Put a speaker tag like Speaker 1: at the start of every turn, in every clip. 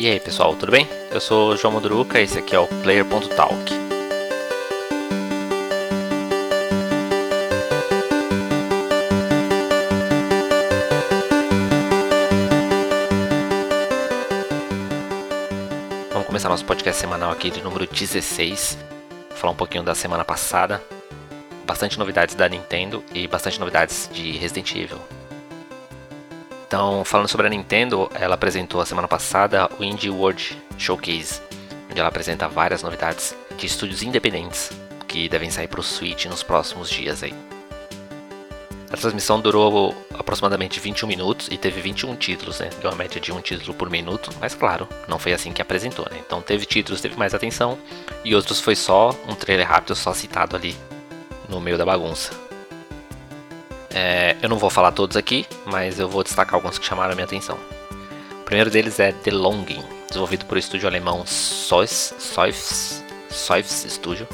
Speaker 1: E aí pessoal, tudo bem? Eu sou o João Moduruca e esse aqui é o Player.talk. Vamos começar nosso podcast semanal aqui de número 16. Vou falar um pouquinho da semana passada. Bastante novidades da Nintendo e bastante novidades de Resident Evil. Então, falando sobre a Nintendo, ela apresentou a semana passada o Indie World Showcase, onde ela apresenta várias novidades de estúdios independentes que devem sair para o Switch nos próximos dias aí. A transmissão durou aproximadamente 21 minutos e teve 21 títulos, né? Deu uma média de um título por minuto, mas claro, não foi assim que apresentou, né? Então teve títulos, teve mais atenção e outros foi só um trailer rápido, só citado ali no meio da bagunça. É, eu não vou falar todos aqui, mas eu vou destacar alguns que chamaram a minha atenção. O primeiro deles é The Longing, desenvolvido por estúdio alemão Soifs, Studio,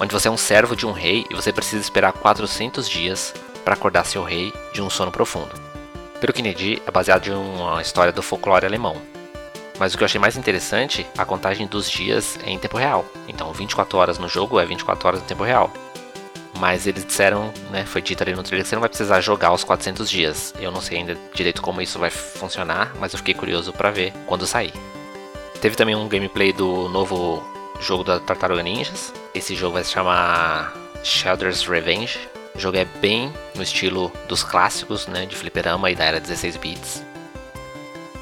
Speaker 1: onde você é um servo de um rei e você precisa esperar 400 dias para acordar seu rei de um sono profundo. Pelo que é baseado em uma história do folclore alemão. Mas o que eu achei mais interessante, a contagem dos dias é em tempo real. Então 24 horas no jogo é 24 horas em tempo real. Mas eles disseram, né, foi dito ali no trailer que você não vai precisar jogar os 400 dias. Eu não sei ainda direito como isso vai funcionar, mas eu fiquei curioso para ver quando sair. Teve também um gameplay do novo jogo da Tartaruga Ninjas. Esse jogo vai se chamar Shelter's Revenge. O jogo é bem no estilo dos clássicos, né, de fliperama e da era 16 bits.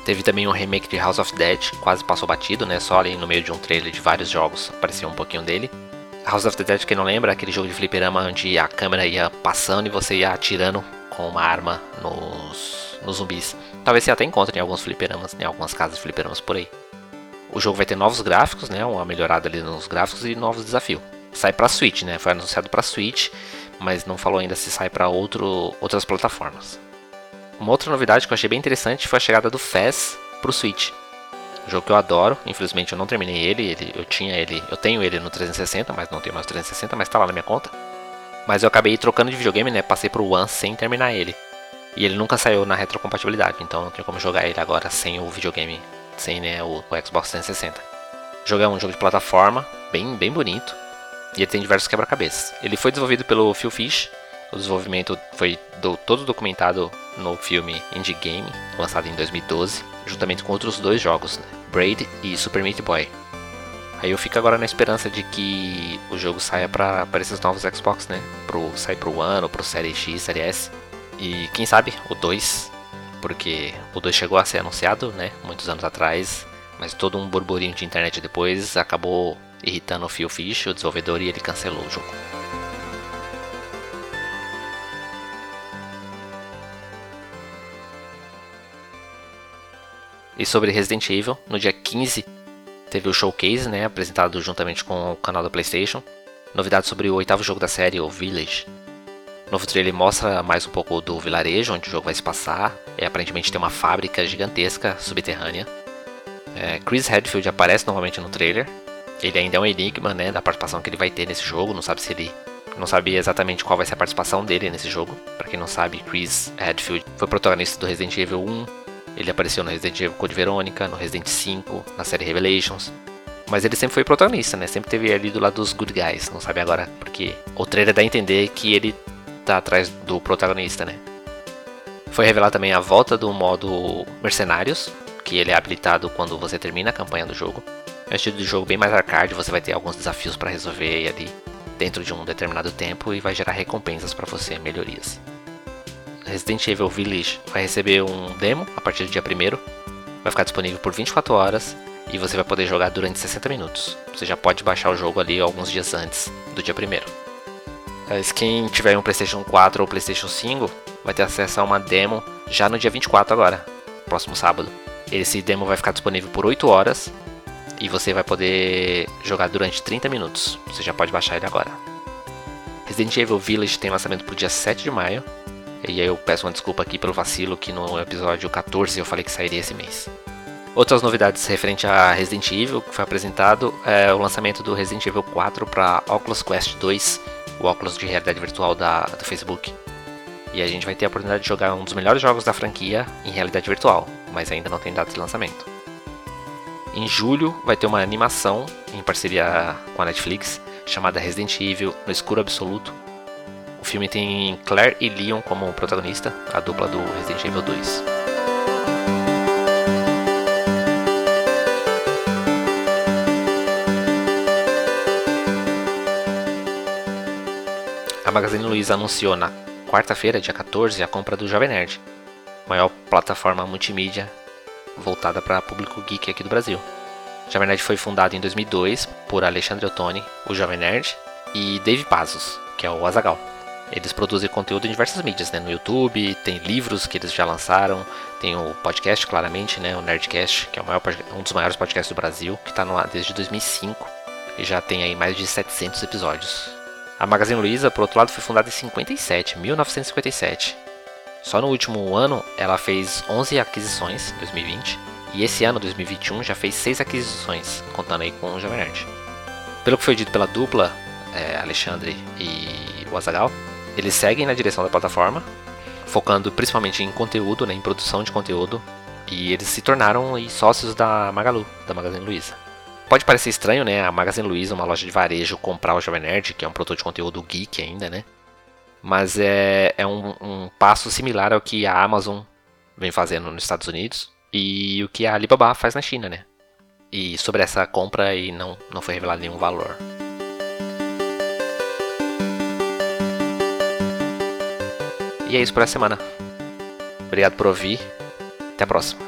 Speaker 1: Teve também um remake de House of Dead, quase passou batido, né, só ali no meio de um trailer de vários jogos apareceu um pouquinho dele. House of the Dead, quem não lembra, aquele jogo de fliperama onde a câmera ia passando e você ia atirando com uma arma nos, nos zumbis. Talvez você até encontre em alguns fliperamas, em algumas casas de fliperamas por aí. O jogo vai ter novos gráficos, né, uma melhorada ali nos gráficos e novos desafios. Sai para Switch, né? Foi anunciado para Switch, mas não falou ainda se sai para outras plataformas. Uma outra novidade que eu achei bem interessante foi a chegada do Fez pro Switch. Jogo que eu adoro, infelizmente eu não terminei ele, ele, eu tinha ele, eu tenho ele no 360, mas não tenho mais 360, mas tá lá na minha conta. Mas eu acabei trocando de videogame, né? Passei pro One sem terminar ele. E ele nunca saiu na retrocompatibilidade, então não tem como jogar ele agora sem o videogame, sem né, o, o Xbox 360. O jogo é um jogo de plataforma, bem, bem bonito, e ele tem diversos quebra-cabeças. Ele foi desenvolvido pelo Phil Fish, o desenvolvimento foi do, todo documentado no filme Indie Game, lançado em 2012 juntamente com outros dois jogos, né? Braid e Super Meat Boy. Aí eu fico agora na esperança de que o jogo saia para esses novos Xbox, né? Pro, sai pro One ou pro Série X, Série S. E quem sabe o 2, porque o 2 chegou a ser anunciado, né? Muitos anos atrás, mas todo um burburinho de internet depois acabou irritando o Phil Fish, o desenvolvedor, e ele cancelou o jogo. E sobre Resident Evil, no dia 15 teve o showcase, né, apresentado juntamente com o canal da PlayStation. Novidades sobre o oitavo jogo da série, o Village. O novo trailer mostra mais um pouco do vilarejo onde o jogo vai se passar. É, aparentemente tem uma fábrica gigantesca subterrânea. É, Chris Redfield aparece novamente no trailer. Ele ainda é um enigma, né, da participação que ele vai ter nesse jogo. Não sabe se ele não sabe exatamente qual vai ser a participação dele nesse jogo. Para quem não sabe, Chris Redfield foi protagonista do Resident Evil 1, ele apareceu no Resident Evil Code Verônica, no Resident 5, na série Revelations. Mas ele sempre foi protagonista, né? Sempre teve ali do lado dos good guys. Não sabe agora porque o trailer dá a entender que ele tá atrás do protagonista, né? Foi revelado também a volta do modo Mercenários, que ele é habilitado quando você termina a campanha do jogo. É um estilo de jogo bem mais arcade, você vai ter alguns desafios para resolver ali dentro de um determinado tempo e vai gerar recompensas para você, melhorias. Resident Evil Village vai receber um demo a partir do dia 1 vai ficar disponível por 24 horas e você vai poder jogar durante 60 minutos. Você já pode baixar o jogo ali alguns dias antes do dia 1 Quem tiver um PlayStation 4 ou PlayStation 5 vai ter acesso a uma demo já no dia 24 agora, próximo sábado. Esse demo vai ficar disponível por 8 horas e você vai poder jogar durante 30 minutos. Você já pode baixar ele agora. Resident Evil Village tem lançamento para o dia 7 de maio e aí eu peço uma desculpa aqui pelo vacilo que no episódio 14 eu falei que sairia esse mês. Outras novidades referente a Resident Evil que foi apresentado é o lançamento do Resident Evil 4 para Oculus Quest 2, o óculos de realidade virtual da, do Facebook. E a gente vai ter a oportunidade de jogar um dos melhores jogos da franquia em realidade virtual, mas ainda não tem data de lançamento. Em julho vai ter uma animação em parceria com a Netflix chamada Resident Evil no Escuro Absoluto. O filme tem Claire e Leon como protagonista, a dupla do Resident Evil 2. A Magazine Luiza anunciou na quarta-feira, dia 14, a compra do Jovem Nerd, maior plataforma multimídia voltada para público geek aqui do Brasil. O Jovem Nerd foi fundado em 2002 por Alexandre Ottoni, o Jovem Nerd, e Dave Pazos, que é o Azagal. Eles produzem conteúdo em diversas mídias, né? No YouTube, tem livros que eles já lançaram, tem o podcast, claramente, né? O Nerdcast, que é maior, um dos maiores podcasts do Brasil, que está no ar desde 2005 e já tem aí mais de 700 episódios. A Magazine Luiza, por outro lado, foi fundada em 57, 1957. Só no último ano ela fez 11 aquisições, 2020, e esse ano, 2021, já fez 6 aquisições, contando aí com o Jovem Nerd. Pelo que foi dito pela dupla, é, Alexandre e o Azagal, eles seguem na direção da plataforma, focando principalmente em conteúdo, né, em produção de conteúdo, e eles se tornaram sócios da Magalu, da Magazine Luiza. Pode parecer estranho, né? A Magazine Luiza, uma loja de varejo, comprar o Jovem Nerd, que é um produto de conteúdo geek ainda, né? Mas é, é um, um passo similar ao que a Amazon vem fazendo nos Estados Unidos e o que a Alibaba faz na China, né? E sobre essa compra aí não, não foi revelado nenhum valor. E é isso por essa semana. Obrigado por ouvir. Até a próxima.